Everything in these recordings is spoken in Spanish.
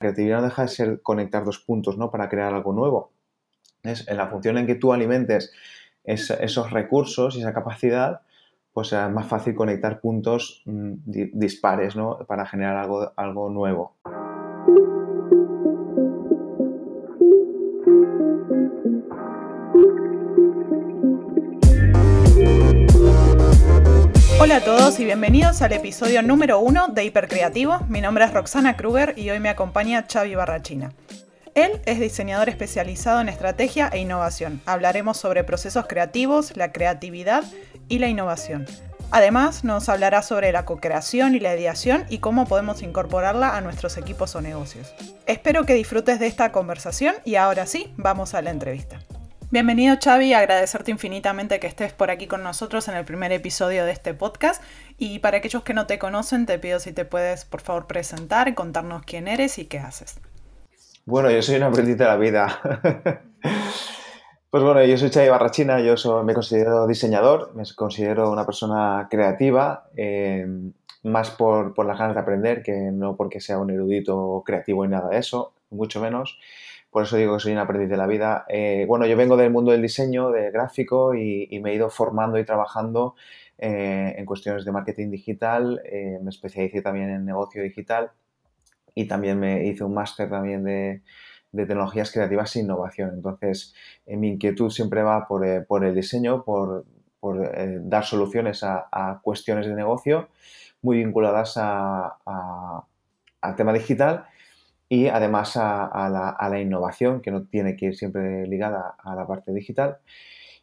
creatividad no deja de ser conectar dos puntos, ¿no? Para crear algo nuevo. Es en la función en que tú alimentes esos recursos y esa capacidad, pues es más fácil conectar puntos mm, dispares, ¿no? Para generar algo, algo nuevo. Hola a todos y bienvenidos al episodio número uno de Hipercreativo. Mi nombre es Roxana Kruger y hoy me acompaña Xavi Barrachina. Él es diseñador especializado en estrategia e innovación. Hablaremos sobre procesos creativos, la creatividad y la innovación. Además, nos hablará sobre la co-creación y la ideación y cómo podemos incorporarla a nuestros equipos o negocios. Espero que disfrutes de esta conversación y ahora sí, vamos a la entrevista. Bienvenido Xavi, agradecerte infinitamente que estés por aquí con nosotros en el primer episodio de este podcast y para aquellos que no te conocen te pido si te puedes por favor presentar, contarnos quién eres y qué haces. Bueno, yo soy un aprendiz de la vida. pues bueno, yo soy Xavi Barrachina, yo me considero diseñador, me considero una persona creativa, eh, más por, por las ganas de aprender que no porque sea un erudito creativo y nada de eso, mucho menos por eso digo que soy un aprendiz de la vida. Eh, bueno, yo vengo del mundo del diseño, de gráfico, y, me he ido formando y trabajando eh, en cuestiones de marketing digital, eh, me especialicé también en negocio digital y también me hice un máster también de, tecnologías creativas e innovación. Entonces, mi inquietud siempre va por, el diseño, por, dar soluciones a, cuestiones de negocio muy vinculadas al tema digital y además a, la, innovación, que no tiene que ir siempre ligada a la parte digital,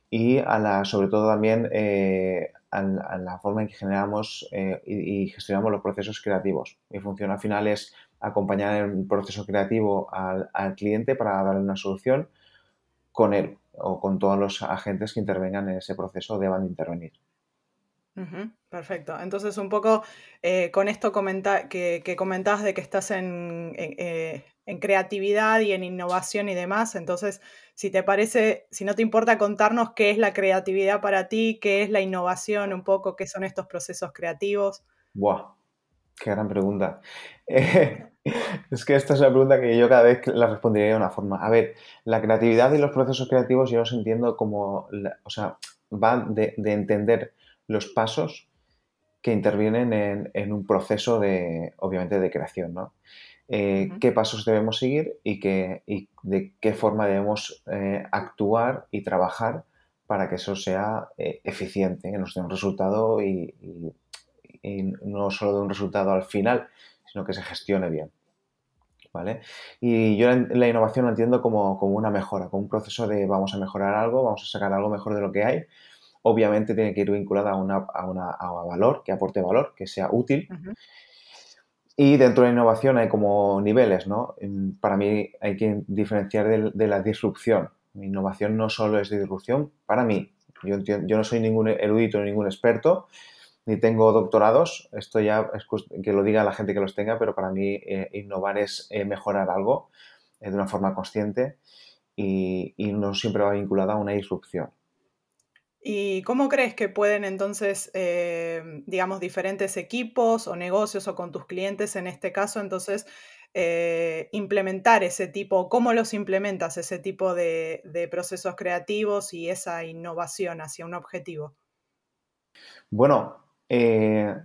y a la, sobre todo también eh, a, la forma en que generamos eh, y, gestionamos los procesos creativos. Mi función al final es acompañar el proceso creativo al, cliente para darle una solución con él o con todos los agentes que intervengan en ese proceso deban de intervenir perfecto. Entonces, un poco eh, con esto que, que, comentabas de que estás eh, en, creatividad y en innovación y demás, entonces, si te parece, si no te importa contarnos qué es la creatividad para ti, qué es la innovación, un poco, qué son estos procesos creativos. ¡Buah! Qué gran pregunta. es que esta es una pregunta que yo cada vez la respondería de una forma. A ver, la creatividad y los procesos creativos yo los entiendo como, o sea, van de entender los pasos que intervienen en, un proceso de, obviamente, de creación, ¿no? Eh, qué pasos debemos seguir y, qué, de qué forma debemos eh, actuar y trabajar para que eso sea eh, eficiente, que nos dé un resultado y, no solo de un resultado al final, sino que se gestione bien. ¿Vale? Y yo la, innovación lo entiendo como, como, una mejora, como un proceso de vamos a mejorar algo, vamos a sacar algo mejor de lo que hay obviamente tiene que ir vinculada a, una, a, valor, que aporte valor, que sea útil. Y dentro de la innovación hay como niveles, ¿no? Para mí hay que diferenciar de, la disrupción. innovación no solo es disrupción, para mí. Yo, yo no soy ningún erudito ni ningún experto, ni tengo doctorados. Esto ya es que lo diga la gente que los tenga, pero para mí eh, innovar es eh, mejorar algo eh, de una forma consciente y, y no siempre va vinculada a una disrupción. ¿Y cómo crees que pueden entonces, eh, digamos, diferentes equipos o negocios o con tus clientes en este caso, entonces, eh, implementar ese tipo, cómo los implementas ese tipo de, procesos creativos y esa innovación hacia un objetivo? Bueno, eh,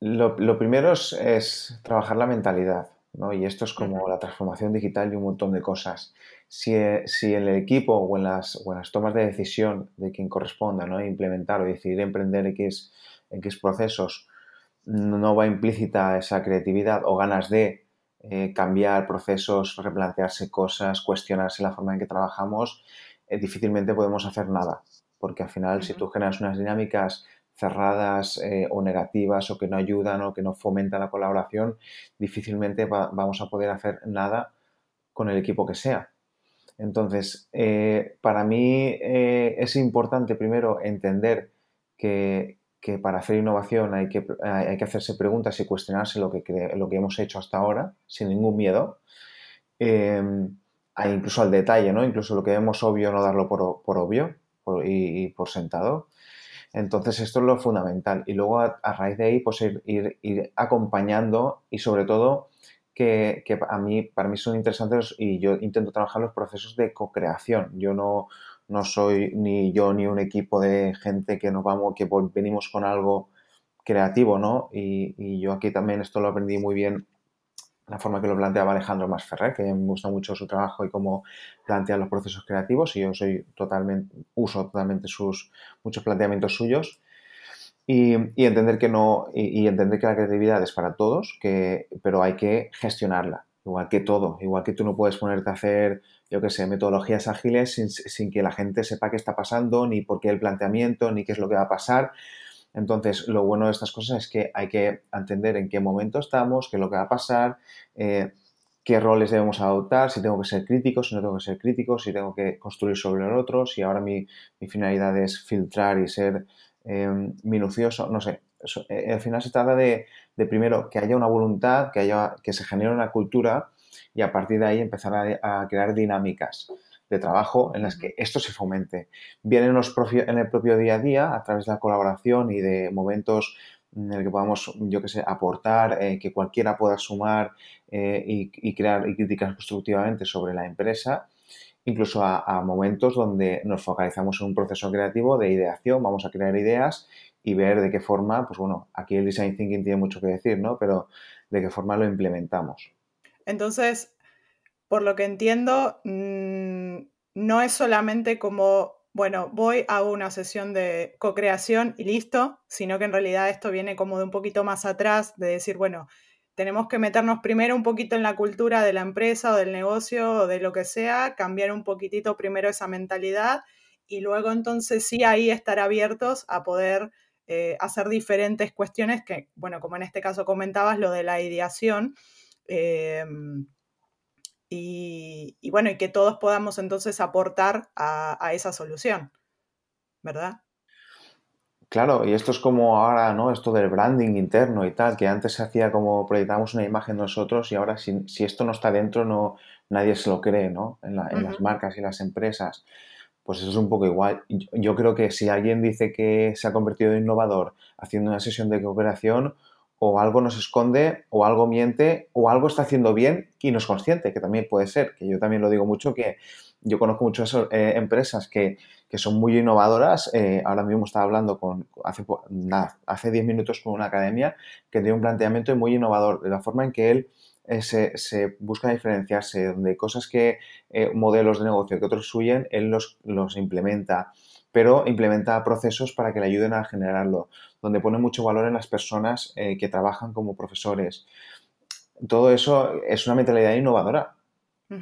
lo, primero es, trabajar la mentalidad, ¿no? Y esto es como la transformación digital y un montón de cosas si, si, en el equipo o en, las, o las tomas de decisión de quien corresponda ¿no? implementar o decidir emprender X, X procesos no va implícita esa creatividad o ganas de eh, cambiar procesos, replantearse cosas, cuestionarse la forma en que trabajamos, eh, difícilmente podemos hacer nada. Porque al final, si tú generas unas dinámicas cerradas o negativas o que no ayudan o que no fomentan la colaboración, difícilmente vamos a poder hacer nada con el equipo que sea. Entonces, eh, para mí eh, es importante primero entender que, para hacer innovación hay que, hay que, hacerse preguntas y cuestionarse lo que, lo que hemos hecho hasta ahora, sin ningún miedo. Em, incluso al detalle, ¿no? Incluso lo que vemos obvio, no darlo por, obvio y, por sentado. Entonces, esto es lo fundamental. Y luego, a, raíz de ahí, pues ir, ir, acompañando y, sobre todo, que, a mí, para mí son interesantes y yo intento trabajar los procesos de co-creación. Yo no, no soy ni yo ni un equipo de gente que nos vamos, que venimos con algo creativo, ¿no? Y, yo aquí también esto lo aprendí muy bien la forma que lo planteaba Alejandro Masferrer, que me gusta mucho su trabajo y cómo plantea los procesos creativos y yo soy totalmente, uso totalmente sus muchos planteamientos suyos y, entender que no, y, entender que la creatividad es para todos, que, pero hay que gestionarla, igual que todo, igual que tú no puedes ponerte a hacer, yo qué sé, metodologías ágiles sin, sin que la gente sepa qué está pasando, ni por qué el planteamiento, ni qué es lo que va a pasar. Entonces, lo bueno de estas cosas es que hay que entender en qué momento estamos, qué es lo que va a pasar, eh, qué roles debemos adoptar, si tengo que ser crítico, si no tengo que ser crítico, si tengo que construir sobre el otro, si ahora mi, finalidad es filtrar y ser em, minucioso, no sé. Eh, al final se trata de, primero que haya una voluntad, que, haya, que se genere una cultura y a partir de ahí empezar a crear dinámicas de trabajo en las que esto se fomente. Bien en, los en el propio día a día, a través de la colaboración y de momentos en el que podamos, yo que sé, aportar, eh, que cualquiera pueda sumar eh, y, crear y criticar constructivamente sobre la empresa, incluso a, momentos donde nos focalizamos en un proceso creativo de ideación, vamos a crear ideas y ver de qué forma, pues bueno, aquí el design thinking tiene mucho que decir, ¿no? Pero de qué forma lo implementamos. Entonces, por lo que entiendo, mm, no es solamente como, bueno, voy, hago una sesión de co-creación y listo, sino que en realidad esto viene como de un poquito más atrás, de decir, bueno, tenemos que meternos primero un poquito en la cultura de la empresa o del negocio o de lo que sea, cambiar un poquitito primero esa mentalidad y luego entonces sí ahí estar abiertos a poder eh, hacer diferentes cuestiones que, bueno, como en este caso comentabas, lo de la ideación. Em, y, bueno, y que todos podamos entonces aportar a, esa solución, ¿verdad? Claro, y esto es como ahora, ¿no? Esto del branding interno y tal, que antes se hacía como proyectábamos una imagen nosotros y ahora si, esto no está dentro, no, nadie se lo cree, ¿no? En, las marcas y las empresas. Pues eso es un poco igual. Yo creo que si alguien dice que se ha convertido en innovador haciendo una sesión de cooperación, o algo nos esconde, o algo miente, o algo está haciendo bien y no es consciente, que también puede ser, que yo también lo digo mucho, que yo conozco muchas eh, empresas que, son muy innovadoras. Eh, ahora mismo estaba hablando con, hace, nada, hace 10 minutos con una academia que tiene un planteamiento muy innovador, de la forma en que él eh, se, busca diferenciarse, donde cosas que, modelos de negocio que otros suyen, él los, los implementa pero implementa procesos para que le ayuden a generarlo, donde pone mucho valor en las personas eh, que trabajan como profesores. Todo eso es una mentalidad innovadora,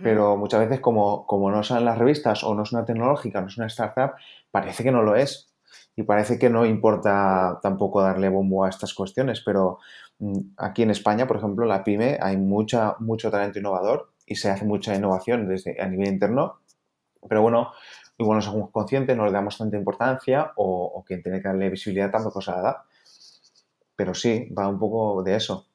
pero muchas veces como, como no salen las revistas o no es una tecnológica, no es una startup, parece que no lo es. Y parece que no importa tampoco darle bombo a estas cuestiones, pero mm, aquí en España, por ejemplo, la pyme hay mucha, mucho talento innovador y se hace mucha innovación desde a nivel interno. Pero bueno, igual no somos conscientes, no le damos tanta importancia o, quien tiene que darle visibilidad tampoco se la da. Pero sí, va un poco de eso.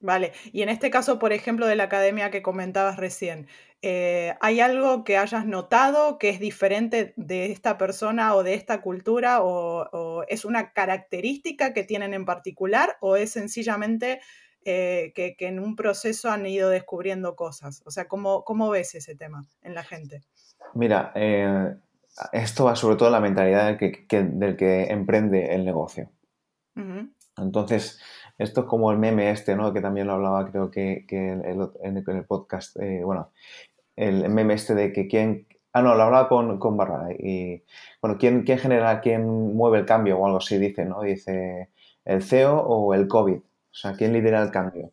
Vale, y en este caso, por ejemplo, de la academia que comentabas recién, eh, ¿hay algo que hayas notado que es diferente de esta persona o de esta cultura o, es una característica que tienen en particular o es sencillamente eh, que, en un proceso han ido descubriendo cosas? O sea, ¿cómo, cómo ves ese tema en la gente? Mira, eh, esto va sobre todo a la mentalidad del que, del que emprende el negocio. Entonces, esto es como el meme este, ¿no? Que también lo hablaba, creo que, en, el, podcast, eh, bueno, el meme este de que quién... Ah, no, lo hablaba con, con Barra. Y, bueno, ¿quién, ¿quién genera, quién mueve el cambio o algo así? Dice, ¿no? Dice, ¿el CEO o el COVID? O sea, ¿quién lidera el cambio?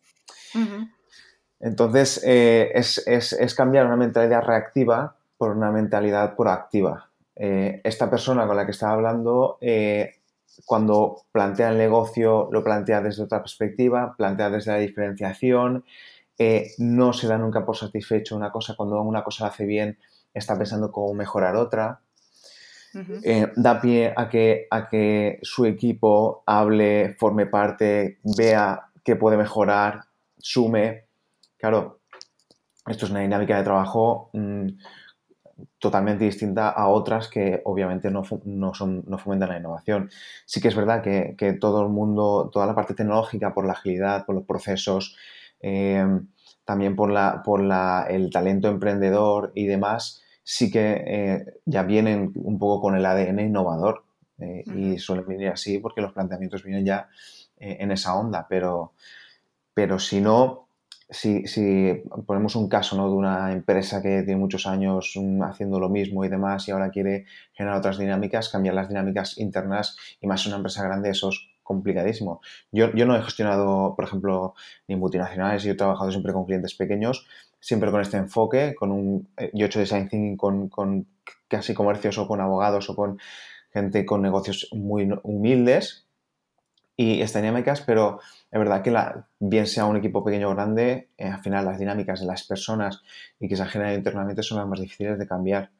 Entonces, eh, es, es, es cambiar una mentalidad reactiva por una mentalidad proactiva. Eh, esta persona con la que estaba hablando, eh, cuando plantea el negocio, lo plantea desde otra perspectiva, plantea desde la diferenciación, eh, no se da nunca por satisfecho una cosa, cuando una cosa la hace bien, está pensando cómo mejorar otra. da pie a que, a que su equipo hable, forme parte, vea qué puede mejorar, sume. Claro, esto es una dinámica de trabajo mm, totalmente distinta a otras que obviamente no, no, son, no fomentan la innovación. Sí que es verdad que, todo el mundo, toda la parte tecnológica, por la agilidad, por los procesos, eh, también por, la, por la, el talento emprendedor y demás, sí que eh, ya vienen un poco con el ADN innovador eh, y suelen venir así porque los planteamientos vienen ya en esa onda, pero, pero si no, si, si, ponemos un caso ¿no? de una empresa que tiene muchos años mm, haciendo lo mismo y demás y ahora quiere generar otras dinámicas, cambiar las dinámicas internas y más una empresa grande, eso es complicadísimo. Yo, yo no he gestionado, por ejemplo, ni multinacionales, yo he trabajado siempre con clientes pequeños, siempre con este enfoque, con un, eh, yo he hecho design thinking con, con casi comercios o con abogados o con gente con negocios muy humildes y estas dinámicas, pero es verdad que la, bien sea un equipo pequeño o grande, eh, al final las dinámicas de las personas y que se generan internamente son las más difíciles de cambiar,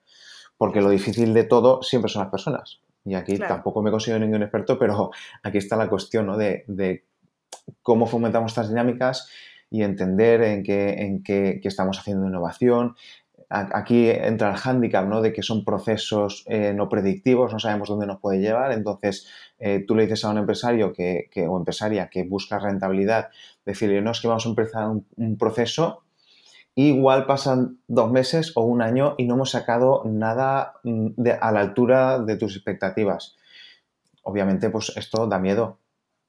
porque lo difícil de todo siempre son las personas. Y aquí tampoco me considero ningún experto, pero aquí está la cuestión ¿no? de, de, cómo fomentamos estas dinámicas y entender en qué, en qué, estamos haciendo innovación. Aquí entra el hándicap ¿no? de que son procesos eh, no predictivos, no sabemos dónde nos puede llevar. Entonces, eh, tú le dices a un empresario que, que, o empresaria que busca rentabilidad, decirle, no es que vamos a empezar un, un proceso igual pasan dos meses o un año y no hemos sacado nada mm, a la altura de tus expectativas. Obviamente, pues esto da miedo,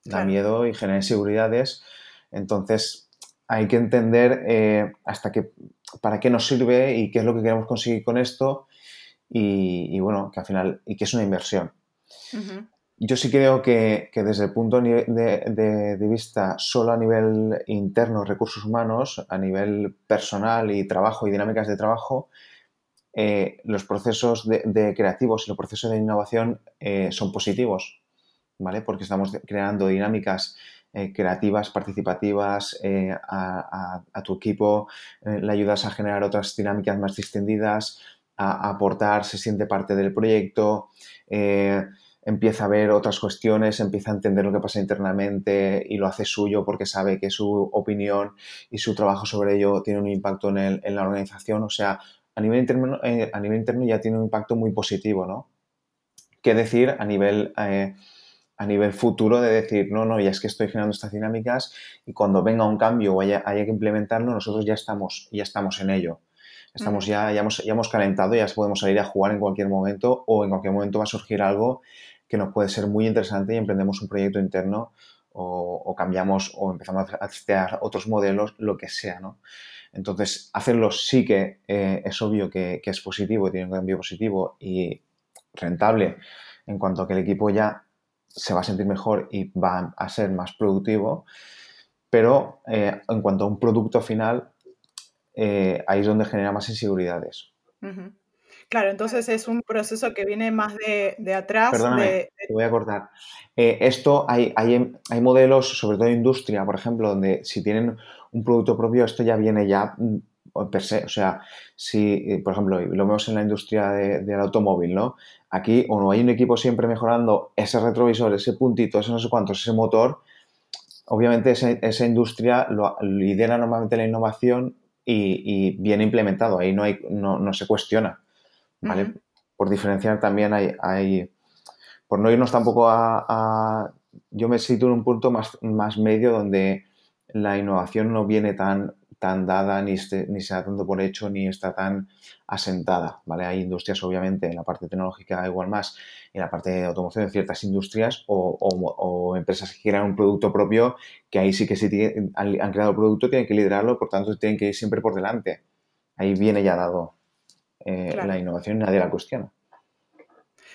da miedo y genera inseguridades. Entonces, hay que entender eh, hasta qué, para qué nos sirve y qué es lo que queremos conseguir con esto. Y, bueno, que al final, y que es una inversión. Yo sí creo que, desde el punto de, vista solo a nivel interno, recursos humanos, a nivel personal y trabajo y dinámicas de trabajo, eh, los procesos de, creativos y los procesos de innovación eh, son positivos, ¿vale? Porque estamos creando dinámicas eh, creativas, participativas a, tu equipo, le ayudas a generar otras dinámicas más distendidas, a, aportar, se siente parte del proyecto empieza a ver otras cuestiones, empieza a entender lo que pasa internamente y lo hace suyo porque sabe que su opinión y su trabajo sobre ello tiene un impacto en, la organización. O sea, a nivel, interno, eh, a nivel interno ya tiene un impacto muy positivo, ¿no? ¿Qué decir a nivel, eh, a nivel futuro de decir, no, no, ya es que estoy generando estas dinámicas y cuando venga un cambio o haya, que implementarlo, nosotros ya estamos, ya estamos en ello. Estamos ya, ya hemos, ya hemos calentado, ya podemos salir a jugar en cualquier momento o en cualquier momento va a surgir algo que nos puede ser muy interesante y emprendemos un proyecto interno o, cambiamos o empezamos a testear otros modelos, lo que sea, ¿no? Entonces, hacerlo sí que eh, es obvio que, es positivo, tiene un cambio positivo y rentable en cuanto a que el equipo ya se va a sentir mejor y va a ser más productivo, pero eh, en cuanto a un producto final, eh, ahí es donde genera más inseguridades. Claro, entonces es un proceso que viene más de, de atrás. Perdóname, te voy a cortar. Eh, esto hay, hay, hay, modelos, sobre todo en industria, por ejemplo, donde si tienen un producto propio, esto ya viene ya per se. O sea, si, eh, por ejemplo, lo vemos en la industria del automóvil, ¿no? Aquí o no hay un equipo siempre mejorando ese retrovisor, ese puntito, ese no sé cuántos, ese motor, obviamente esa, esa industria lo, lidera normalmente la innovación y, y, viene implementado, ahí no, hay, no, no se cuestiona. ¿vale? Por diferenciar también hay, hay, por no irnos tampoco a, yo me sitúo en un punto más, más medio donde la innovación no viene tan, tan dada, ni, ni se da tanto por hecho, ni está tan asentada, ¿vale? Hay industrias, obviamente, en la parte tecnológica igual más, en la parte de automoción, ciertas industrias o, o, empresas que crean un producto propio, que ahí sí que si han, han, creado el producto, tienen que liderarlo, por tanto, tienen que ir siempre por delante. Ahí viene ya dado. Eh, la innovación nadie la cuestiona.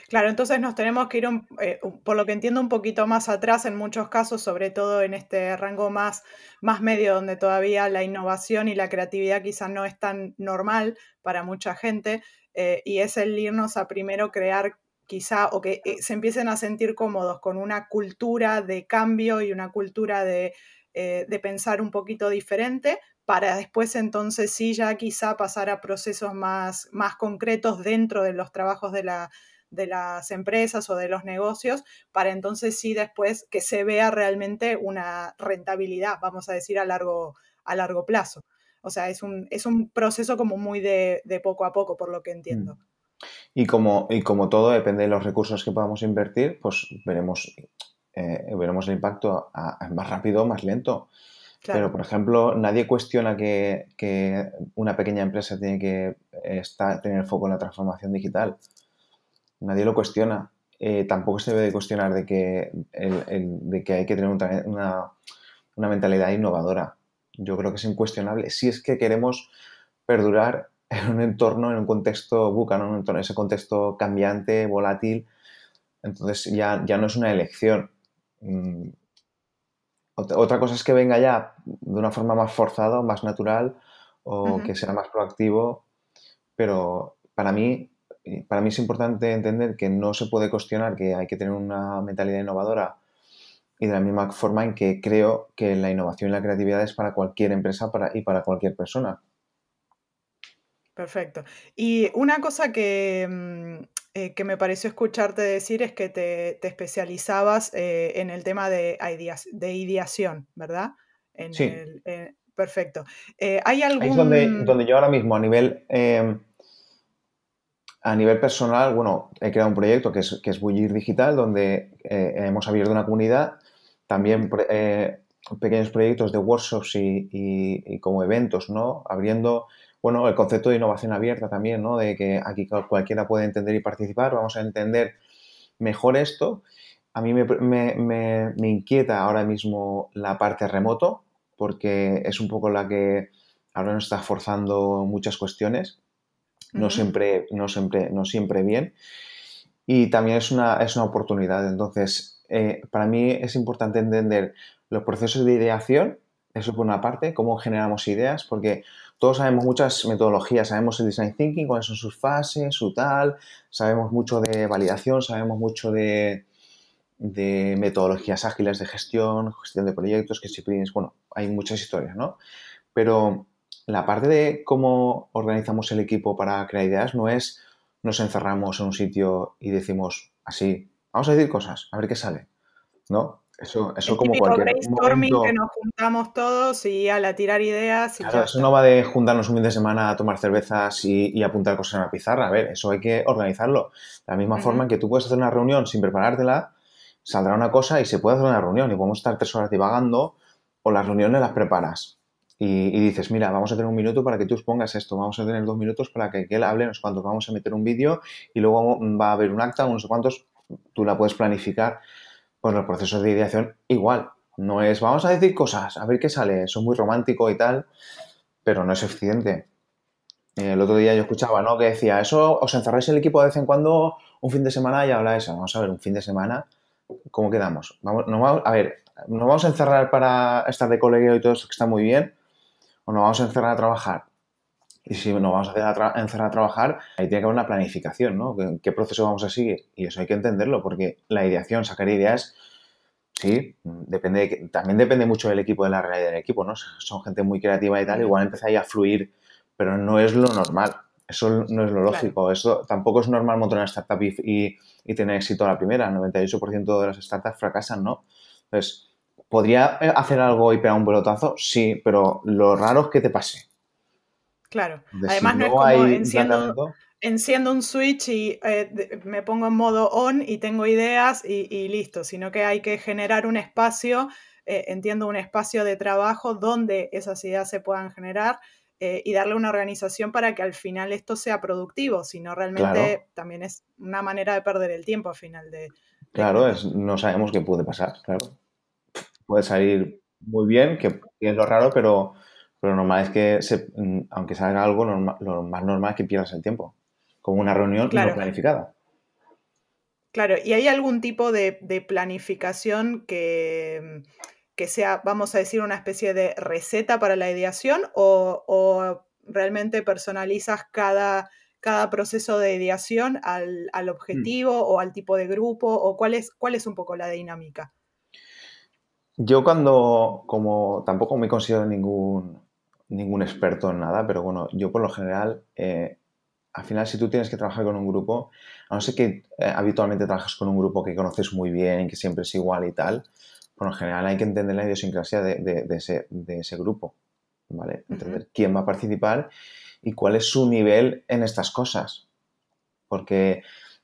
Claro, entonces nos tenemos que ir, eh, por lo que entiendo, un poquito más atrás en muchos casos, sobre todo en este rango más, más medio, donde todavía la innovación y la creatividad quizás no es tan normal para mucha gente, eh, y es el irnos a primero crear quizá, o que se empiecen a sentir cómodos con una cultura de cambio y una cultura de, de pensar un poquito diferente, para después entonces sí ya quizá pasar a procesos más, más concretos dentro de los trabajos de, la, de las empresas o de los negocios, para entonces sí después que se vea realmente una rentabilidad, vamos a decir, a largo, a largo plazo. O sea, es un, es un proceso como muy de, poco a poco, por lo que entiendo. Mm. Y como, y como todo depende de los recursos que podamos invertir, pues veremos, eh, veremos el impacto más rápido o más lento. Pero, por ejemplo, nadie cuestiona que, una pequeña empresa tiene que estar, tener foco en la transformación digital. Nadie lo cuestiona. Eh, tampoco se debe de cuestionar de que, de que hay que tener una, mentalidad innovadora. Yo creo que es incuestionable. Si es que queremos perdurar en un entorno, en un contexto buca, en ese contexto cambiante, volátil, entonces ya, ya no es una elección. Mm, otra cosa es que venga ya de una forma más forzada, más natural o que sea más proactivo, pero para mí, para mí es importante entender que no se puede cuestionar que hay que tener una mentalidad innovadora y de la misma forma en que creo que la innovación y la creatividad es para cualquier empresa y para cualquier persona. Perfecto. Y una cosa que, mm, eh, que me pareció escucharte decir es que te, especializabas eh, en el tema de, de ideación, ¿verdad? sí. perfecto. Eh, ¿Hay algún... Ahí es donde, donde, yo ahora mismo a nivel, em, a nivel personal, bueno, he creado un proyecto que es, que es Bullir Digital, donde hemos abierto una comunidad, también pequeños proyectos de workshops y, y como eventos, ¿no? Abriendo bueno, el concepto de innovación abierta también, ¿no? De que aquí cualquiera puede entender y participar, vamos a entender mejor esto. A mí me, inquieta ahora mismo la parte remoto, porque es un poco la que ahora nos está forzando muchas cuestiones, no, siempre, no, siempre, no siempre bien. Y también es una, es una oportunidad. Entonces, eh, para mí es importante entender los procesos de ideación, eso por una parte, cómo generamos ideas, porque todos sabemos muchas metodologías, sabemos el design thinking, cuáles son sus fases, su tal, sabemos mucho de validación, sabemos mucho de, metodologías ágiles de gestión, gestión de proyectos, que sprints, bueno, hay muchas historias, ¿no? Pero la parte de cómo organizamos el equipo para crear ideas no es nos encerramos en un sitio y decimos así, vamos a decir cosas, a ver qué sale, ¿no? Eso, eso como cualquier brainstorming que nos juntamos todos y a la tirar ideas. Y claro, eso no va de juntarnos un fin de semana a tomar cervezas y, apuntar cosas en la pizarra. A ver, eso hay que organizarlo. De la misma forma en que tú puedes hacer una reunión sin preparártela, saldrá una cosa y se puede hacer una reunión y podemos estar tres horas divagando o las reuniones las preparas. Y, dices, mira, vamos a tener un minuto para que tú expongas esto, vamos a tener dos minutos para que, él hable, no sé cuántos, vamos a meter un vídeo y luego va a haber un acta, no sé cuántos, tú la puedes planificar pues los procesos de ideación igual. No es, vamos a decir cosas, a ver qué sale, eso es muy romántico y tal, pero no es eficiente. El otro día yo escuchaba, ¿no? Que decía, eso, os encerráis el equipo de vez en cuando, un fin de semana y habláis. Vamos a ver, un fin de semana, ¿cómo quedamos? Vamos, vamos, a ver, ¿nos vamos a encerrar para estar de colegio y todo eso que está muy bien? ¿O nos vamos a encerrar a trabajar? Y si nos vamos a, encerrar a trabajar, ahí tiene que haber una planificación, ¿no? ¿Qué, proceso vamos a seguir? Y eso hay que entenderlo, porque la ideación, sacar ideas, sí, depende también depende mucho del equipo, de la realidad del equipo, ¿no? Son gente muy creativa y tal, igual empieza ahí a fluir, pero no es lo normal. Eso no es lo lógico. Eso tampoco es normal montar una startup y, y, tener éxito a la primera. El 98% de las startups fracasan, ¿no? Entonces, ¿podría hacer algo y pegar un pelotazo? Sí, pero lo raro es que te pase. Claro. Además, no, es como enciendo, un switch y eh, me pongo en modo on y tengo ideas y, listo, sino que hay que generar un espacio, eh, entiendo, un espacio de trabajo donde esas ideas se puedan generar. Eh, y darle una organización para que al final esto sea productivo, si no realmente también es una manera de perder el tiempo al final de... claro, es, no sabemos qué puede pasar, claro. Puede salir muy bien, que es lo raro, pero pero lo normal es que, se, mm, aunque salga algo, lo más normal es que pierdas el tiempo, como una reunión no planificada. Claro, ¿y hay algún tipo de, planificación que, que, sea, vamos a decir, una especie de receta para la ideación o, realmente personalizas cada, cada, proceso de ideación al, al mm. objetivo o al tipo de grupo o cuál es, cuál es un poco la dinámica? Yo cuando, como tampoco me considero ningún ningún experto en nada, pero bueno, yo por lo general, eh, al final si tú tienes que trabajar con un grupo, a no ser que eh, habitualmente trabajas con un grupo que conoces muy bien, que siempre es igual y tal, por lo general hay que entender la idiosincrasia de, ese, grupo, ¿vale? Entender quién va a participar y cuál es su nivel en estas cosas. Porque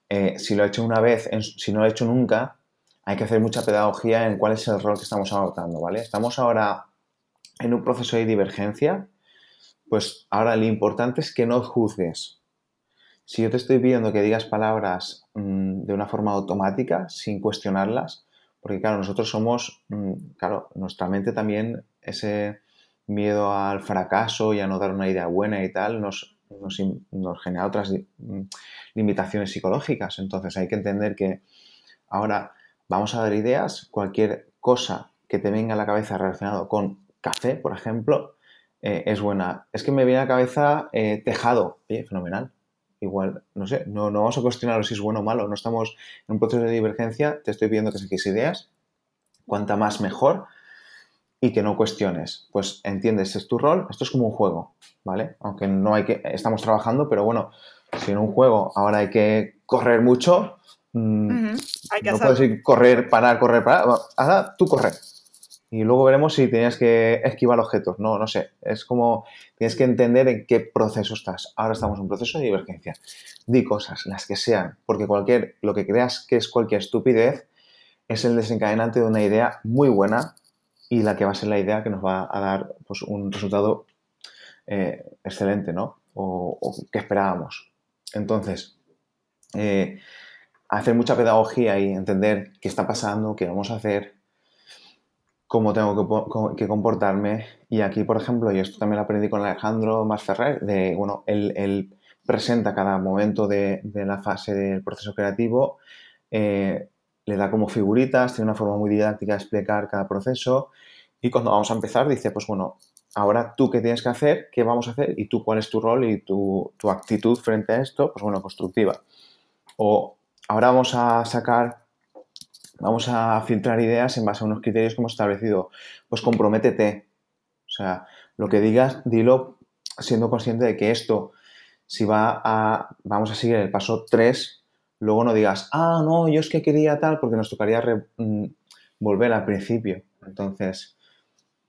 eh, si lo he hecho una vez, si no lo he hecho nunca, hay que hacer mucha pedagogía en cuál es el rol que estamos adoptando, ¿vale? Estamos ahora en un proceso de divergencia, pues ahora lo importante es que no juzgues. Si yo te estoy pidiendo que digas palabras mm, de una forma automática, sin cuestionarlas, porque claro, nosotros somos, mm, claro, nuestra mente también, ese miedo al fracaso y a no dar una idea buena y tal, nos, genera otras mm, limitaciones psicológicas. Entonces hay que entender que ahora vamos a dar ideas, cualquier cosa que te venga a la cabeza relacionado con café, por ejemplo, eh, es buena. Es que me viene a la cabeza eh, tejado, oye, fenomenal. Igual, no sé, no, no vamos a cuestionar si es bueno o malo, no estamos en un proceso de divergencia, te estoy pidiendo que saques ideas, cuanta más mejor, y que no cuestiones. Pues entiendes, es tu rol, esto es como un juego, ¿vale? Aunque no hay que, estamos trabajando, pero bueno, si en un juego ahora hay que correr mucho, mm, no puedes ir correr, parar, correr, parar, ahora tú correr. Y luego veremos si tenías que esquivar objetos, no, no sé, es como tienes que entender en qué proceso estás. Ahora estamos en un proceso de divergencia. Di cosas, las que sean, porque cualquier, lo que creas que es cualquier estupidez, es el desencadenante de una idea muy buena y la que va a ser la idea que nos va a dar pues, un resultado eh, excelente, ¿no? O, que esperábamos. Entonces, eh, hacer mucha pedagogía y entender qué está pasando, qué vamos a hacer, cómo tengo que, comportarme. Y aquí, por ejemplo, y esto también lo aprendí con Alejandro Masferrer, de, bueno, él, presenta cada momento de, la fase del proceso creativo eh, le da como figuritas, tiene una forma muy didáctica de explicar cada proceso y cuando vamos a empezar dice, pues bueno, ahora tú qué tienes que hacer, qué vamos a hacer y tú cuál es tu rol y tu, actitud frente a esto, pues bueno, constructiva. O ahora vamos a sacar, vamos a filtrar ideas en base a unos criterios que hemos establecido. Pues comprométete. O sea, lo que digas, dilo siendo consciente de que esto, si va a, vamos a seguir el paso 3, luego no digas, ah, no, yo es que quería tal, porque nos tocaría mm, volver al principio. Entonces,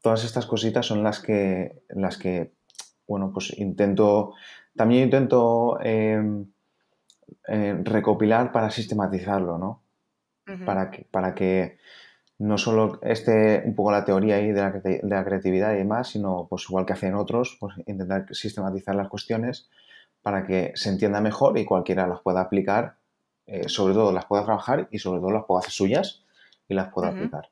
todas estas cositas son las que, las que bueno, pues intento, también intento em, eh, recopilar para sistematizarlo, ¿no? para, que, para que no solo esté un poco la teoría ahí de la, de la, creatividad y demás, sino pues igual que hacen otros, pues intentar sistematizar las cuestiones para que se entienda mejor y cualquiera las pueda aplicar eh, sobre todo las pueda trabajar y sobre todo las puedo hacer suyas y las puedo aplicar.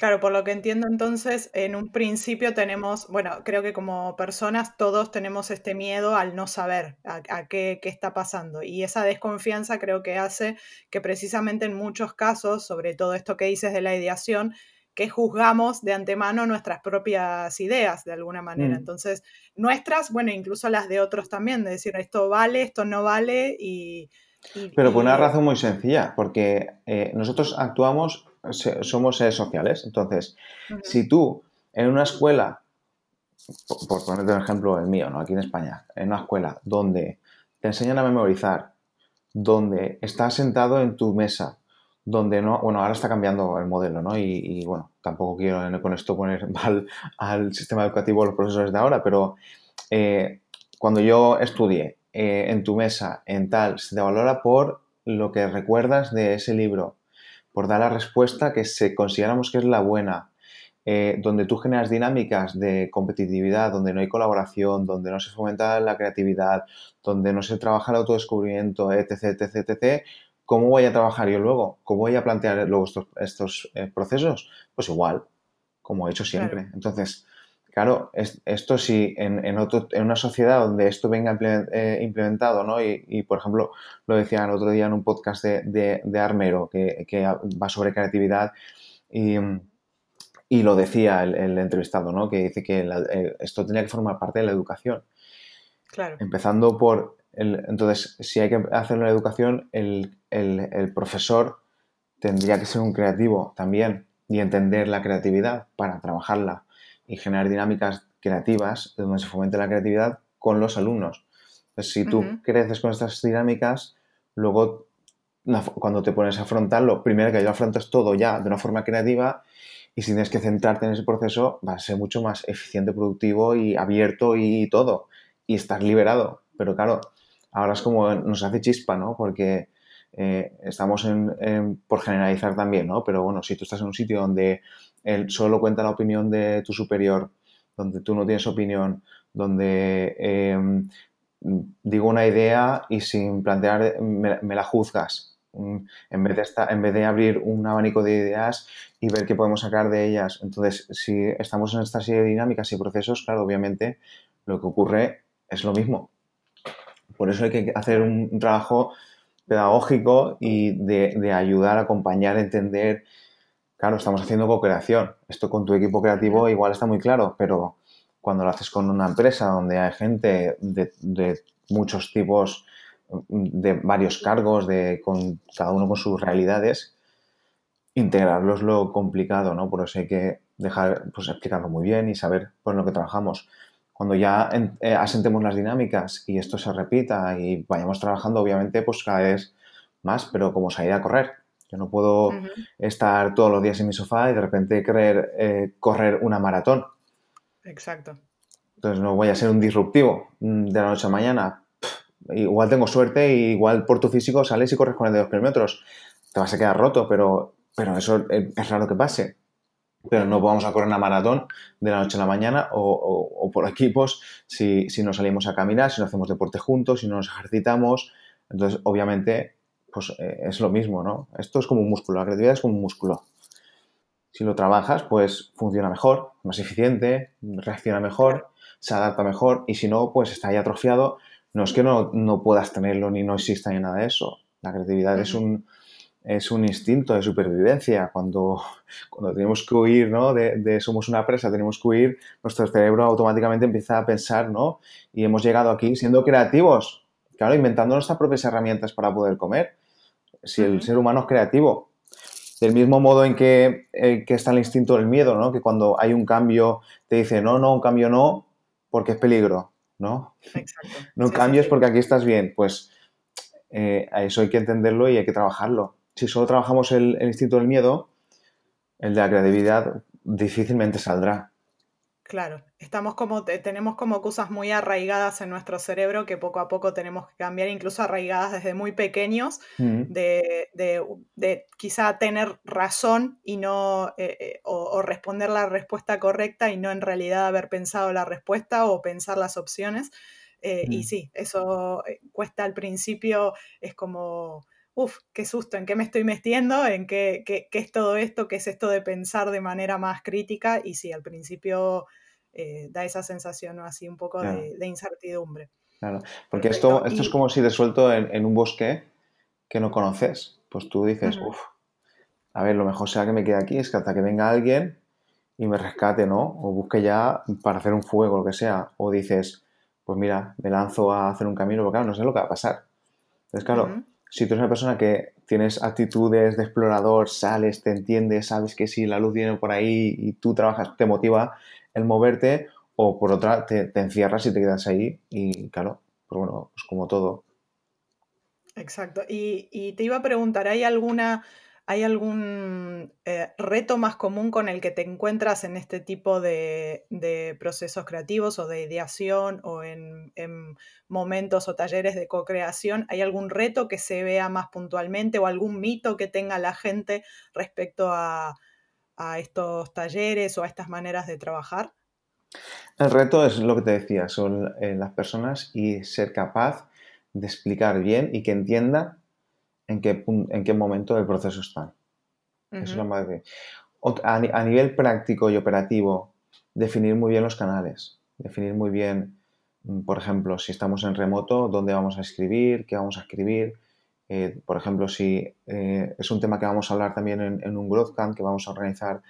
Claro, por lo que entiendo entonces, en un principio tenemos, bueno, creo que como personas todos tenemos este miedo al no saber a, qué, está pasando y esa desconfianza creo que hace que precisamente en muchos casos, sobre todo esto que dices de la ideación, que juzgamos de antemano nuestras propias ideas de alguna manera. Mm. Entonces, nuestras, bueno, incluso las de otros también, de decir esto vale, esto no vale y pero por una razón muy sencilla, porque eh, nosotros actuamos, somos seres sociales. Entonces, si tú en una escuela, por, ponerte un ejemplo el mío, ¿no? aquí en España, en una escuela donde te enseñan a memorizar, donde estás sentado en tu mesa, donde no, bueno, ahora está cambiando el modelo, ¿no? Y, bueno, tampoco quiero con esto poner mal al sistema educativo los profesores de ahora, pero eh, cuando yo estudié eh, en tu mesa, en tal, se te valora por lo que recuerdas de ese libro, por dar la respuesta que se consideramos que es la buena, eh, donde tú generas dinámicas de competitividad, donde no hay colaboración, donde no se fomenta la creatividad, donde no se trabaja el autodescubrimiento, etc., etc., etc., ¿cómo voy a trabajar yo luego? ¿Cómo voy a plantear luego estos, eh, procesos? Pues igual, como he hecho siempre. Entonces, Claro, esto sí, en, en, una sociedad donde esto venga eh, implementado, ¿no? Y, por ejemplo, lo decía el otro día en un podcast de, Armero, que, va sobre creatividad, y, lo decía el, entrevistado, ¿no? Que dice que eh, esto tenía que formar parte de la educación. Claro. Empezando por, el, entonces, si hay que hacer una educación, el, el profesor tendría que ser un creativo también y entender la creatividad para trabajarla y generar dinámicas creativas donde se fomente la creatividad con los alumnos. Entonces, si tú creces con estas dinámicas, luego cuando te pones a afrontarlo, primero que yo afrontas todo ya de una forma creativa y si tienes que centrarte en ese proceso, va a ser mucho más eficiente, productivo y abierto y todo. Y estás liberado. Pero claro, ahora es como nos hace chispa, ¿no? Porque eh, estamos en, por generalizar también, ¿no? Pero bueno, si tú estás en un sitio donde el solo cuenta la opinión de tu superior, donde tú no tienes opinión, donde em, digo una idea y sin plantear me, la juzgas. Mm, en vez, de en vez de abrir un abanico de ideas y ver qué podemos sacar de ellas. Entonces, si estamos en esta serie de dinámicas y procesos, claro, obviamente lo que ocurre es lo mismo. Por eso hay que hacer un, trabajo pedagógico y de, de, ayudar, acompañar, entender. Claro, estamos haciendo co-creación. Esto con tu equipo creativo igual está muy claro, pero cuando lo haces con una empresa donde hay gente de, muchos tipos, de varios cargos, de, con, cada uno con sus realidades, integrarlo es lo complicado, ¿no? Por eso hay que dejar, pues explicarlo muy bien y saber por lo que trabajamos. Cuando ya eh, asentemos las dinámicas y esto se repita y vayamos trabajando, obviamente, pues cada vez más, pero como salir a correr. Yo no puedo estar todos los días en mi sofá y de repente querer eh, correr una maratón. Exacto. Entonces no voy a ser un disruptivo mm, de la noche a mañana. igual tengo suerte y igual por tu físico sales y corres 42 kilómetros. Te vas a quedar roto, pero, pero eso es raro que pase. Pero no vamos a correr una maratón de la noche a la mañana o, por equipos si, si no salimos a caminar, si no hacemos deporte juntos, si no nos ejercitamos. Entonces, obviamente, pues eh, es lo mismo, ¿no? Esto es como un músculo, la creatividad es como un músculo. Si lo trabajas, pues funciona mejor, más eficiente, reacciona mejor, se adapta mejor y si no, pues está ahí atrofiado. No es que no, no puedas tenerlo ni no exista ni nada de eso. La creatividad es, un, es un instinto de supervivencia. Cuando, cuando tenemos que huir, ¿no? De, somos una presa, tenemos que huir, nuestro cerebro automáticamente empieza a pensar, ¿no? Y hemos llegado aquí siendo creativos, claro, inventando nuestras propias herramientas para poder comer. Si el ser humano es creativo, del mismo modo en que, eh, que, está el instinto del miedo, ¿no? Que cuando hay un cambio te dice, no, no, un cambio no, porque es peligro, ¿no? Exacto. No cambies porque aquí estás bien. Pues eh, a eso hay que entenderlo y hay que trabajarlo. Si solo trabajamos el instinto del miedo, el de la creatividad difícilmente saldrá. Claro, estamos como, tenemos como cosas muy arraigadas en nuestro cerebro que poco a poco tenemos que cambiar, incluso arraigadas desde muy pequeños, mm. de, de, quizá tener razón y no, eh, eh, o, responder la respuesta correcta y no en realidad haber pensado la respuesta o pensar las opciones. Eh, y mm. sí, eso cuesta al principio, es como, uff, qué susto, ¿en qué me estoy metiendo? ¿En qué, qué, qué, es todo esto? ¿Qué es esto de pensar de manera más crítica? Y sí, al principio eh, da esa sensación así un poco de, incertidumbre. Claro, porque esto, esto es como si te suelto en, un bosque que no conoces. Pues tú dices, uff, a ver, lo mejor sea que me quede aquí, es que hasta que venga alguien y me rescate, ¿no? O busque ya para hacer un fuego, lo que sea. O dices, pues mira, me lanzo a hacer un camino, porque claro, no sé lo que va a pasar. Entonces, claro, si tú eres una persona que tienes actitudes de explorador, sales, te entiendes, sabes que si la luz viene por ahí y tú trabajas, te motiva, el moverte o por otra te, encierras y te quedas ahí y claro, pues bueno, pues como todo. Exacto. Y, te iba a preguntar, ¿hay alguna... ¿Hay algún eh, reto más común con el que te encuentras en este tipo de, procesos creativos o de ideación o en, momentos o talleres de co-creación? ¿Hay algún reto que se vea más puntualmente o algún mito que tenga la gente respecto a, a estos talleres o a estas maneras de trabajar? El reto es lo que te decía, son eh, las personas y ser capaz de explicar bien y que entienda en qué, en qué momento del proceso están. Eso es lo más de... a, nivel práctico y operativo, definir muy bien los canales, definir muy bien, mm, por ejemplo, si estamos en remoto, dónde vamos a escribir, qué vamos a escribir, eh, por ejemplo, si eh, es un tema que vamos a hablar también en, un GrowthCamp que vamos a organizar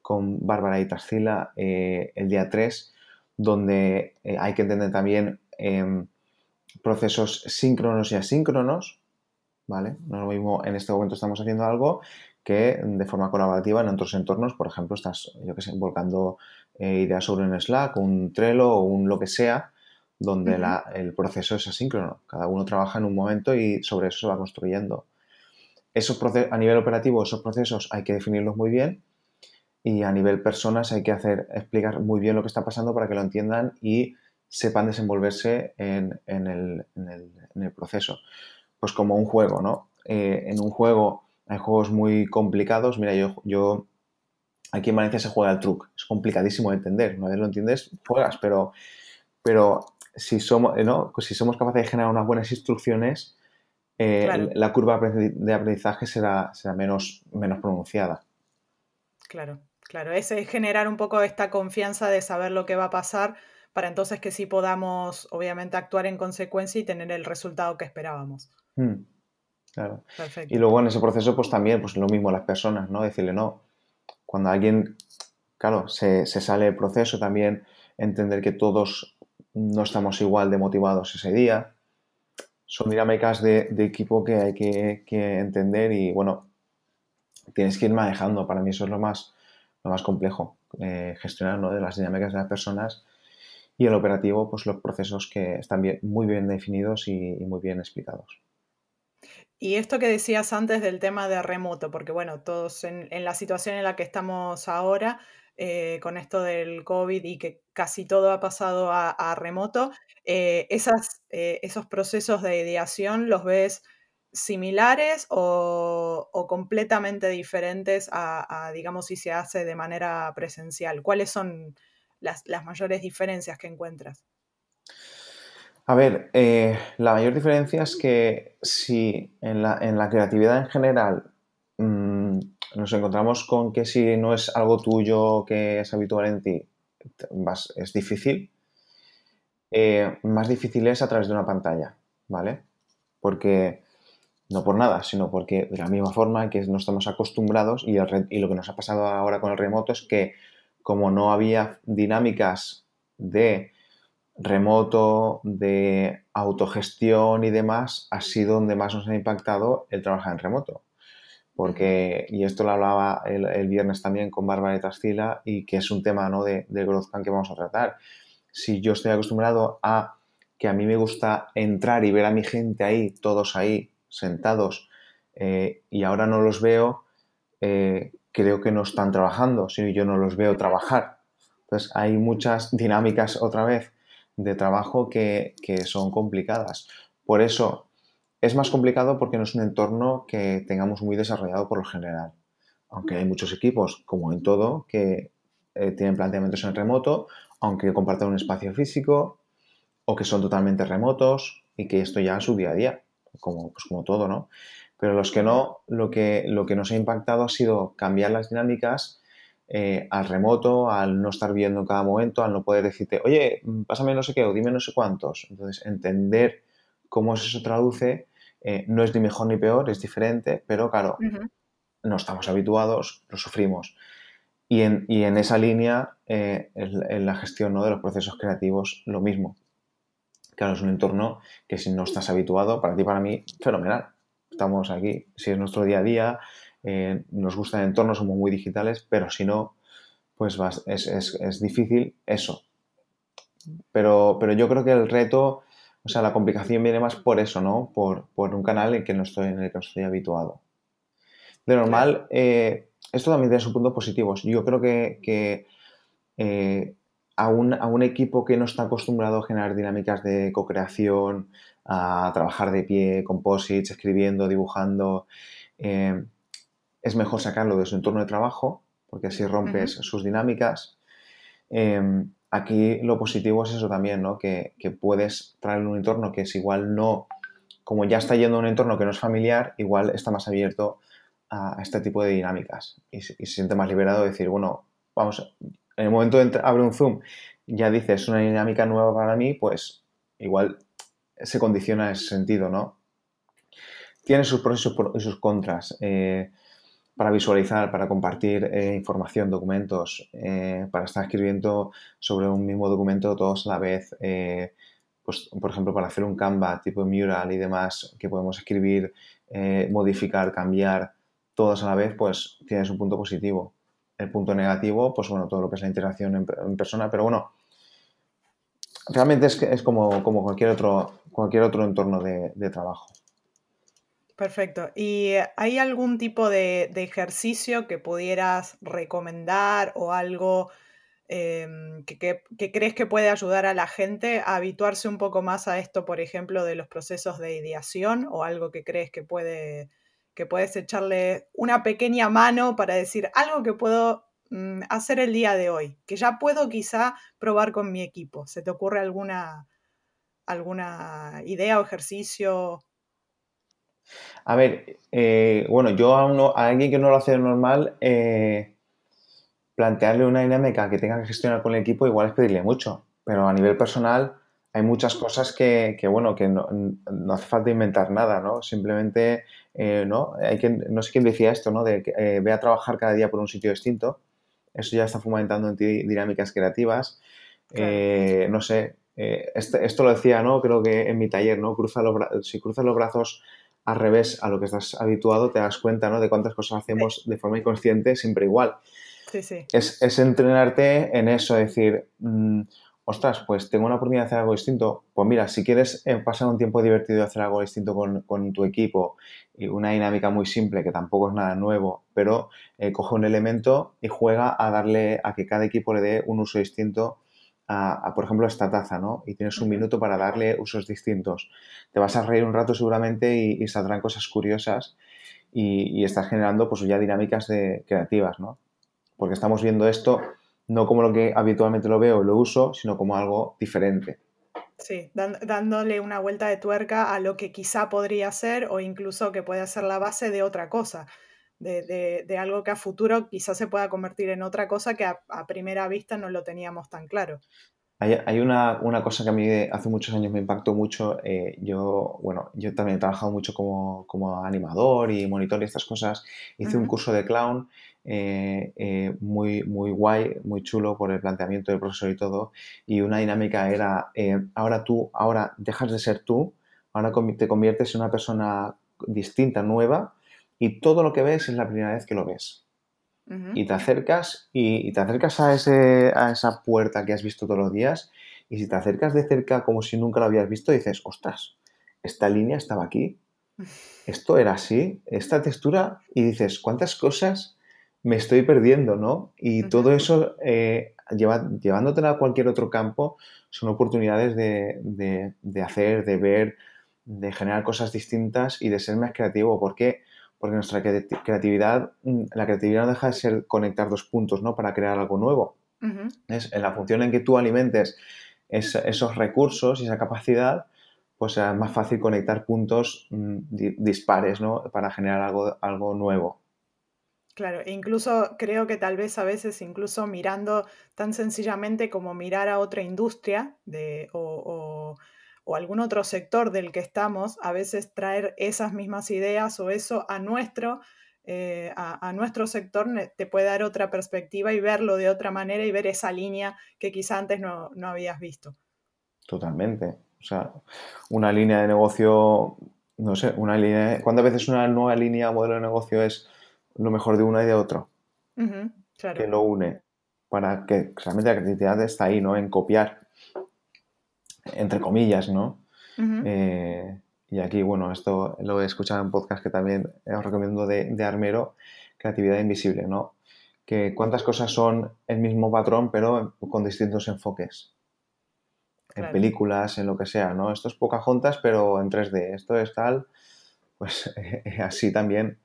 con Bárbara y Tarsila eh, el día 3, donde hay que entender también em, procesos síncronos y asíncronos, ¿vale? No es lo mismo, en este momento estamos haciendo algo que de forma colaborativa en otros entornos, por ejemplo, estás, yo que sé, volcando ideas sobre un Slack, un Trello o un lo que sea, donde el proceso es asíncrono. Cada uno trabaja en un momento y sobre eso se va construyendo. Esos a nivel operativo, esos procesos hay que definirlos muy bien y a nivel personas hay que hacer, explicar muy bien lo que está pasando para que lo entiendan y sepan desenvolverse en, el, proceso. Pues como un juego, ¿no? Eh, en un juego hay juegos muy complicados. Mira, yo, yo aquí en Valencia se juega el truco. Es complicadísimo de entender. Una vez lo entiendes, juegas, pero, pero si, somos, ¿no? si somos capaces de generar unas buenas instrucciones, eh, la curva de aprendizaje será, será menos, menos pronunciada. Claro, claro. Es generar un poco esta confianza de saber lo que va a pasar para entonces que sí podamos, obviamente, actuar en consecuencia y tener el resultado que esperábamos. Hmm, claro. Perfecto. Y luego en ese proceso, pues también, pues lo mismo las personas, ¿no? Decirle, no, cuando alguien, claro, se, sale del proceso, también entender que todos no estamos igual de motivados ese día. Son dinámicas de, equipo que hay que, entender y, bueno, tienes que ir manejando. Para mí eso es lo más, lo más complejo, eh, gestionar ¿no? de las dinámicas de las personas y el operativo, pues los procesos que están muy bien definidos y, muy bien explicados. Y esto que decías antes del tema de remoto, porque bueno, todos en, la situación en la que estamos ahora, eh, con esto del COVID y que casi todo ha pasado a, remoto, eh, eh, esos procesos de ideación los ves similares o, completamente diferentes a, digamos, si se hace de manera presencial? ¿Cuáles son las, mayores diferencias que encuentras? A ver, la mayor diferencia es que si en la, creatividad en general mm, nos encontramos con que si no es algo tuyo que es habitual en ti, es difícil, eh, más difícil es a través de una pantalla, ¿vale? Porque, no por nada, sino porque de la misma forma que no estamos acostumbrados y, y lo que nos ha pasado ahora con el remoto es que como no había dinámicas de remoto, de autogestión y demás, ha sido donde más nos ha impactado el trabajar en remoto. Porque, y esto lo hablaba el, viernes también con Bárbara y Trascila, y que es un tema ¿no? de, de Growth que vamos a tratar. Si yo estoy acostumbrado a que a mí me gusta entrar y ver a mi gente ahí, todos ahí, sentados, eh, y ahora no los veo, eh, creo que no están trabajando, sino yo no los veo trabajar. Entonces hay muchas dinámicas otra vez de trabajo que, son complicadas. Por eso es más complicado porque no es un entorno que tengamos muy desarrollado por lo general. Aunque hay muchos equipos, como en todo, que eh, tienen planteamientos en remoto, aunque comparten un espacio físico, o que son totalmente remotos y que esto ya es su día a día, como, pues como todo, ¿no? Pero los que no, lo que, lo que nos ha impactado ha sido cambiar las dinámicas eh, al remoto, al no estar viendo en cada momento, al no poder decirte, oye, pásame no sé qué o dime no sé cuántos. Entonces, entender cómo eso se traduce eh, no es ni mejor ni peor, es diferente, pero claro, no estamos habituados, lo sufrimos. Y en, y en esa línea, eh, en, la gestión ¿no? de los procesos creativos, lo mismo. Claro, es un entorno que si no estás habituado, para ti, para mí, fenomenal estamos aquí, si es nuestro día a día, eh, nos gusta el entorno, somos muy digitales, pero si no, pues es, difícil eso. Pero, pero yo creo que el reto, o sea, la complicación viene más por eso, ¿no? Por, un canal en, que no estoy, en el que no estoy habituado. De normal, eh, esto también tiene sus puntos positivos. Yo creo que, eh, a, un, a, un, equipo que no está acostumbrado a generar dinámicas de co-creación, a trabajar de pie, composites, escribiendo, dibujando. Eh, es mejor sacarlo de su entorno de trabajo, porque así rompes sus dinámicas. Eh, aquí lo positivo es eso también, ¿no? Que, puedes traer un entorno que es igual no, como ya está yendo a un entorno que no es familiar, igual está más abierto a, este tipo de dinámicas y, se siente más liberado de decir, bueno, vamos, en el momento de abrir un Zoom, ya dices una dinámica nueva para mí, pues igual se condiciona ese sentido, ¿no? Tiene sus pros y sus, contras. Eh, para visualizar, para compartir eh, información, documentos, eh, para estar escribiendo sobre un mismo documento todos a la vez. pues, por ejemplo, para hacer un Canva tipo mural y demás, que podemos escribir, modificar, cambiar, todos a la vez, pues tienes un punto positivo. El punto negativo, pues bueno, todo lo que es la interacción en, persona, pero bueno, realmente es, es como, como cualquier otro cualquier otro entorno de, trabajo. Perfecto. ¿Y hay algún tipo de, ejercicio que pudieras recomendar o algo em, que, crees que puede ayudar a la gente a habituarse un poco más a esto, por ejemplo, de los procesos de ideación o algo que crees que puede que puedes echarle una pequeña mano para decir algo que puedo mm, hacer el día de hoy? Que ya puedo quizá probar con mi equipo. ¿Se te ocurre alguna, alguna idea o ejercicio? A ver, eh, bueno, yo a, alguien que no lo hace normal, eh, plantearle una dinámica que tenga que gestionar con el equipo igual es pedirle mucho, pero a nivel personal hay muchas cosas que, bueno, que no, hace falta inventar nada, ¿no? Simplemente, eh, ¿no? Hay que, no sé quién decía esto, ¿no? De que ve a trabajar cada día por un sitio distinto. Eso ya está fomentando en ti dinámicas creativas. No sé, este, esto lo decía, ¿no? Creo que en mi taller, ¿no? Cruza los, si cruzas los brazos al revés a lo que estás habituado, te das cuenta, ¿no? De cuántas cosas hacemos de forma inconsciente siempre igual. Sí, sí. Es, es entrenarte en eso, decir, mm, ostras, pues tengo una oportunidad de hacer algo distinto. Pues mira, si quieres eh, pasar un tiempo divertido y hacer algo distinto con, tu equipo y una dinámica muy simple, que tampoco es nada nuevo, pero eh, coge un elemento y juega a darle, a que cada equipo le dé un uso distinto a, por ejemplo, a esta taza, ¿no? Y tienes un minuto para darle usos distintos. Te vas a reír un rato seguramente y, saldrán cosas curiosas y, estás generando pues ya dinámicas de, creativas, ¿no? Porque estamos viendo esto no como lo que habitualmente lo veo, lo uso, sino como algo diferente. Sí, dándole una vuelta de tuerca a lo que quizá podría ser o incluso que puede ser la base de otra cosa, de, algo que a futuro quizás se pueda convertir en otra cosa que a, primera vista no lo teníamos tan claro. Hay, una, cosa que a mí hace muchos años me impactó mucho. Eh, yo, bueno, yo también he trabajado mucho como, animador y monitor y estas cosas. Hice un curso de clown eh, eh, muy, muy guay, muy chulo por el planteamiento del profesor y todo. Y una dinámica era, eh, ahora tú, ahora dejas de ser tú, ahora te conviertes en una persona distinta, nueva, y todo lo que ves es la primera vez que lo ves. Y te acercas y, te acercas a, ese, a esa puerta que has visto todos los días y si te acercas de cerca como si nunca lo habías visto, dices, ostras, esta línea estaba aquí, esto era así, esta textura, y dices, ¿cuántas cosas me estoy perdiendo, ¿no? Y todo eso, eh, llevándotela a cualquier otro campo, son oportunidades de, hacer, de ver, de generar cosas distintas y de ser más creativo. ¿Por qué? Porque nuestra creatividad, mm, la creatividad no deja de ser conectar dos puntos, ¿no? Para crear algo nuevo. Es en la función en que tú alimentes esos recursos y esa capacidad, pues será más fácil conectar puntos mm, dispares, ¿no? Para generar algo, algo nuevo. Claro, e incluso creo que tal vez a veces, incluso mirando tan sencillamente como mirar a otra industria de, o, algún otro sector del que estamos, a veces traer esas mismas ideas o eso a nuestro, eh, a, nuestro sector te puede dar otra perspectiva y verlo de otra manera y ver esa línea que quizá antes no, no habías visto. Totalmente. O sea, una línea de negocio, no sé, una línea, ¿cuántas veces una nueva línea modelo de negocio es lo mejor de uno y de otro. Que lo une. Para que realmente la creatividad está ahí, ¿no? En copiar. Entre comillas, ¿no? Eh, y aquí, bueno, esto lo he escuchado en podcast que también os recomiendo de, Armero, Creatividad Invisible, ¿no? Que cuántas cosas son el mismo patrón, pero con distintos enfoques. En películas, en lo que sea, ¿no? Esto es juntas pero en 3D. Esto es tal, pues así también.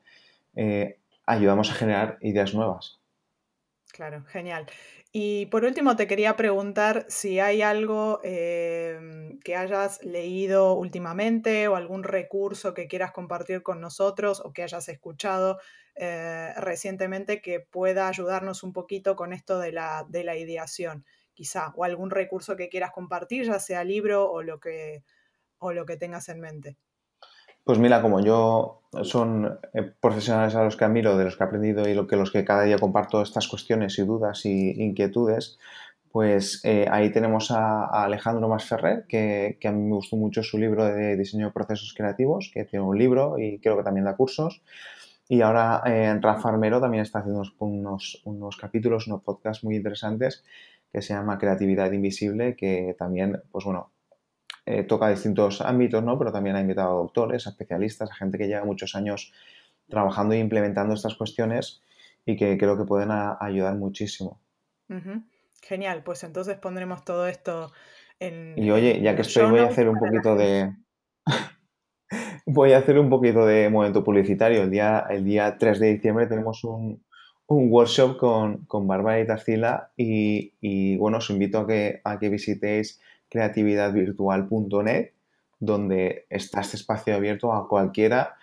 Eh, ayudamos a generar ideas nuevas. Claro, genial. Y por último, te quería preguntar si hay algo em, que hayas leído últimamente o algún recurso que quieras compartir con nosotros o que hayas escuchado eh, recientemente que pueda ayudarnos un poquito con esto de la, de la ideación, quizá, o algún recurso que quieras compartir, ya sea libro o lo que, o lo que tengas en mente. Pues mira, como yo son eh, profesionales a los que admiro, de los que he aprendido y lo que los que cada día comparto estas cuestiones y dudas y inquietudes, pues eh, ahí tenemos a, Alejandro Masferrer, que, que, a mí me gustó mucho su libro de diseño de procesos creativos, que tiene un libro y creo que también da cursos. Y ahora eh, Rafa Armero también está haciendo unos, unos capítulos, unos podcasts muy interesantes que se llama Creatividad Invisible, que también, pues bueno, eh, toca distintos ámbitos, ¿no? Pero también ha invitado a doctores, a especialistas, a gente que lleva muchos años trabajando e implementando estas cuestiones y que creo que pueden ayudar muchísimo. Genial, pues entonces pondremos todo esto en. Y oye, ya que estoy, voy a hacer un poquito de. voy a hacer un poquito de momento publicitario. El día, el día 3 de diciembre tenemos un, un workshop con, con Bárbara y Tarsila y, bueno, os invito a que, a que visitéis creatividadvirtual.net donde está este espacio abierto a cualquiera.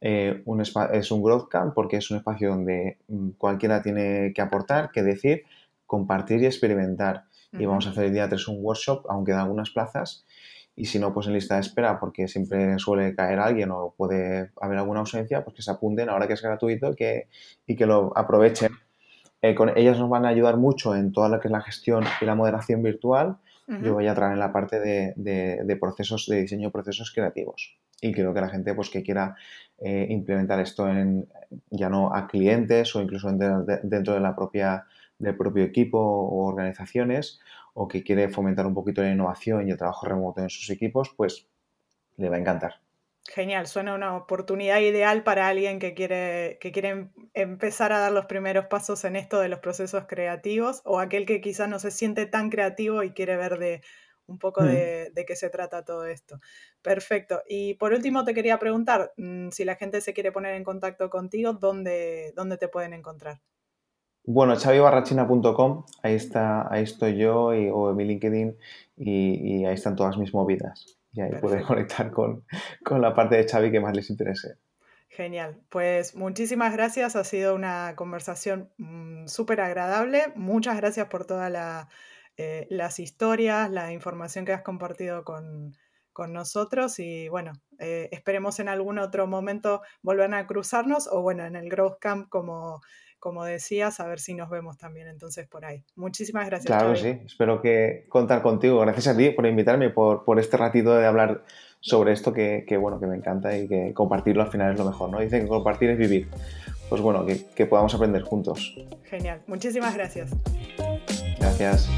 Eh, un es un growth camp porque es un espacio donde mm, cualquiera tiene que aportar, que decir, compartir y experimentar. Y vamos a hacer el día 3 un workshop, aunque de algunas plazas. Y si no, pues en lista de espera, porque siempre suele caer alguien o puede haber alguna ausencia, pues que se apunten ahora que es gratuito que, y que lo aprovechen. Eh, con, ellas nos van a ayudar mucho en toda lo que es la gestión y la moderación virtual yo voy a traer en la parte de, procesos de diseño de procesos creativos. Y creo que la gente pues, que quiera eh, implementar esto en, ya no a clientes o incluso dentro de la propia, del propio equipo o organizaciones o que quiere fomentar un poquito la innovación y el trabajo remoto en sus equipos, pues le va a encantar. Genial, suena una oportunidad ideal para alguien que quiere, que quiere em, empezar a dar los primeros pasos en esto de los procesos creativos o aquel que quizás no se siente tan creativo y quiere ver de un poco mm. de, qué se trata todo esto. Perfecto. Y por último te quería preguntar, mm, si la gente se quiere poner en contacto contigo, ¿dónde, dónde te pueden encontrar? Bueno, chavibarrachina.com, ahí está, ahí estoy yo y, o mi LinkedIn y ahí están todas mis movidas y ahí pueden conectar con, la parte de Xavi que más les interese. Genial, pues muchísimas gracias, ha sido una conversación mm, súper agradable, muchas gracias por todas eh, las historias, la información que has compartido con, nosotros y bueno, eh, esperemos en algún otro momento volver a cruzarnos o bueno, en el Growth Camp como como decías, a ver si nos vemos también entonces por ahí. Muchísimas gracias. Claro, sí, espero que contar contigo. Gracias a ti por invitarme, por, por este ratito de hablar sobre esto que, bueno, que me encanta y que compartirlo al final es lo mejor, ¿no? Dicen que compartir es vivir. Pues bueno, que, que podamos aprender juntos. Genial, muchísimas gracias. Gracias.